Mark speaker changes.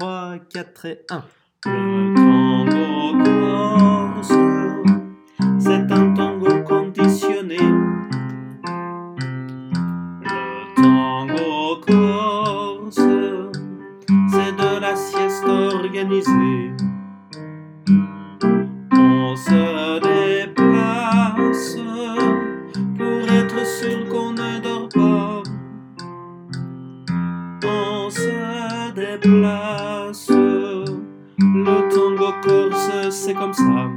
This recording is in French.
Speaker 1: 3, 4 et 1.
Speaker 2: Le tango corse, c'est un tango conditionné. Le tango corse, c'est de la sieste organisée. On se déplace pour être sûr qu'on ne dort pas. On se déplace. Le tango corse, c'est comme ça.